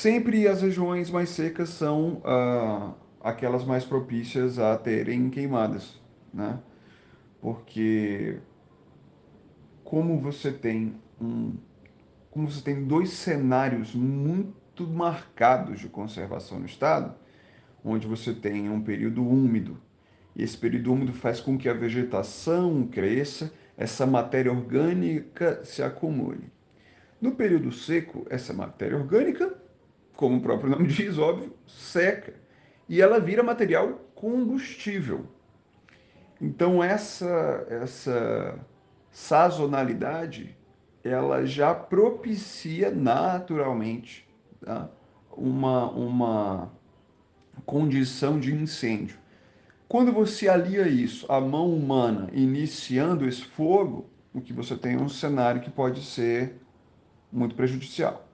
sempre as regiões mais secas são ah, aquelas mais propícias a terem queimadas, né? Porque como você tem um, como você tem dois cenários muito marcados de conservação no estado, onde você tem um período úmido e esse período úmido faz com que a vegetação cresça, essa matéria orgânica se acumule. No período seco, essa matéria orgânica, como o próprio nome diz, óbvio, seca e ela vira material combustível. Então essa essa sazonalidade ela já propicia naturalmente tá? uma, uma condição de incêndio. Quando você alia isso à mão humana iniciando esse fogo, o que você tem é um cenário que pode ser muito prejudicial.